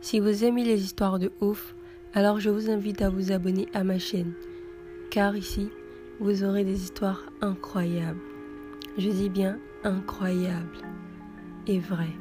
Si vous aimez les histoires de ouf, alors je vous invite à vous abonner à ma chaîne, car ici, vous aurez des histoires incroyables. Je dis bien incroyables et vraies.